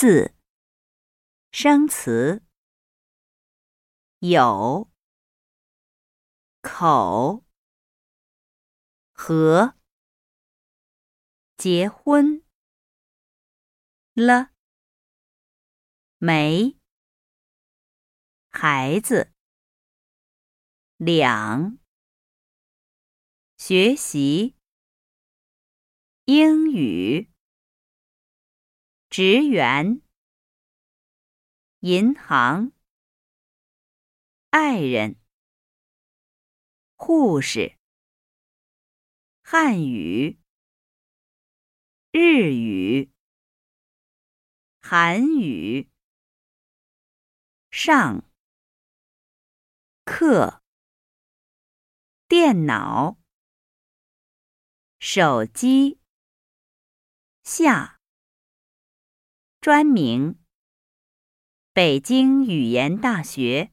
四、生词：有、口、和、结婚、了、没、孩子、两、学习、英语。职员、银行、爱人、护士、汉语、日语、韩语、上、课、电脑、手机、下。专名：北京语言大学。